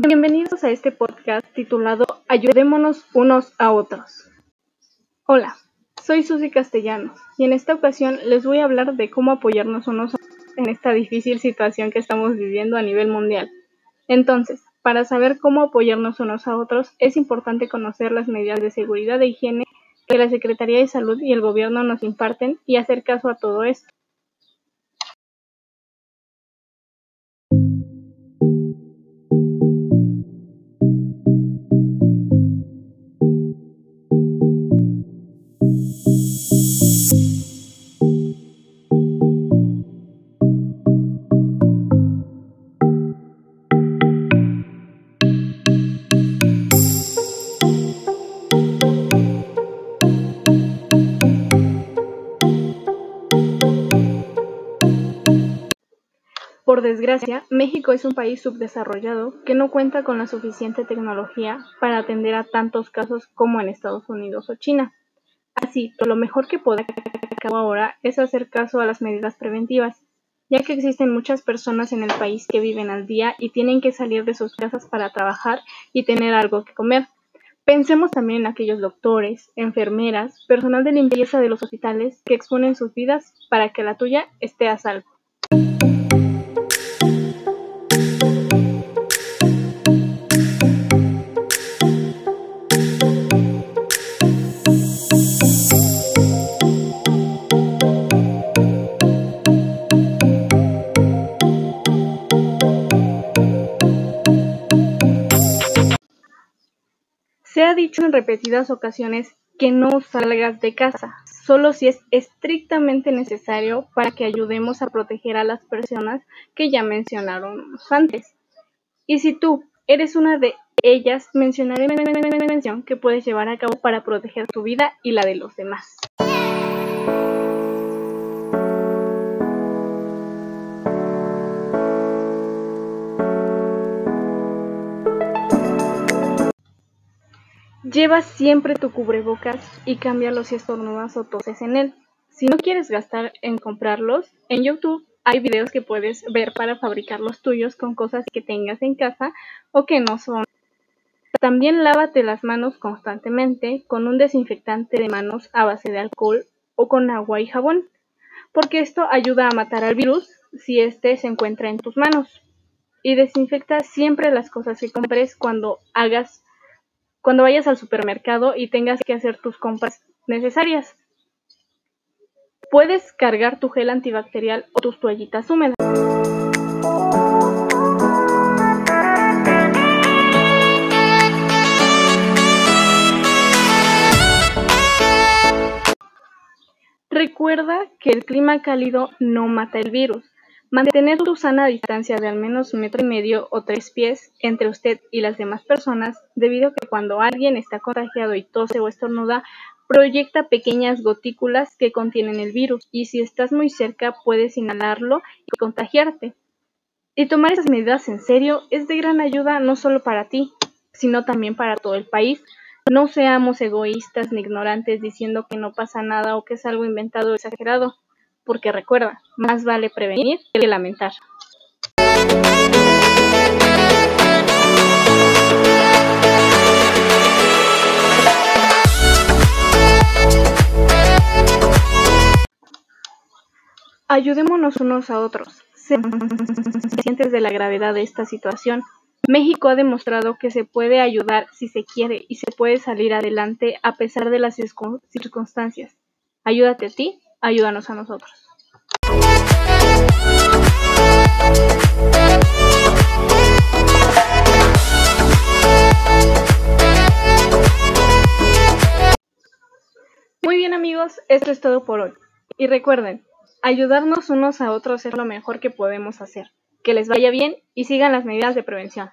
Bienvenidos a este podcast titulado Ayudémonos unos a otros. Hola, soy Susy Castellanos y en esta ocasión les voy a hablar de cómo apoyarnos unos a otros en esta difícil situación que estamos viviendo a nivel mundial. Entonces, para saber cómo apoyarnos unos a otros es importante conocer las medidas de seguridad e higiene que la Secretaría de Salud y el gobierno nos imparten y hacer caso a todo esto. Por desgracia, México es un país subdesarrollado que no cuenta con la suficiente tecnología para atender a tantos casos como en Estados Unidos o China. Así, lo mejor que podemos hacer ahora es hacer caso a las medidas preventivas, ya que existen muchas personas en el país que viven al día y tienen que salir de sus casas para trabajar y tener algo que comer. Pensemos también en aquellos doctores, enfermeras, personal de limpieza de los hospitales que exponen sus vidas para que la tuya esté a salvo. Se ha dicho en repetidas ocasiones que no salgas de casa, solo si es estrictamente necesario para que ayudemos a proteger a las personas que ya mencionaron antes. Y si tú eres una de ellas, mencionaré mención que puedes llevar a cabo para proteger tu vida y la de los demás. Lleva siempre tu cubrebocas y cámbialo si estornudas o toses en él. Si no quieres gastar en comprarlos, en YouTube hay videos que puedes ver para fabricar los tuyos con cosas que tengas en casa o que no son. También lávate las manos constantemente con un desinfectante de manos a base de alcohol o con agua y jabón, porque esto ayuda a matar al virus si éste se encuentra en tus manos. Y desinfecta siempre las cosas que compres cuando hagas cuando vayas al supermercado y tengas que hacer tus compras necesarias. Puedes cargar tu gel antibacterial o tus toallitas húmedas. Recuerda que el clima cálido no mata el virus, Mantener tu sana distancia de al menos metro y medio o tres pies entre usted y las demás personas, debido a que cuando alguien está contagiado y tose o estornuda, proyecta pequeñas gotículas que contienen el virus y si estás muy cerca puedes inhalarlo y contagiarte. Y tomar esas medidas en serio es de gran ayuda no solo para ti, sino también para todo el país. No seamos egoístas ni ignorantes diciendo que no pasa nada o que es algo inventado o exagerado porque recuerda, más vale prevenir que lamentar. Ayudémonos unos a otros, conscientes de la gravedad de esta situación. México ha demostrado que se puede ayudar si se quiere y se puede salir adelante a pesar de las circunstancias. Ayúdate a ti ayúdanos a nosotros. Muy bien amigos, esto es todo por hoy. Y recuerden, ayudarnos unos a otros es lo mejor que podemos hacer. Que les vaya bien y sigan las medidas de prevención.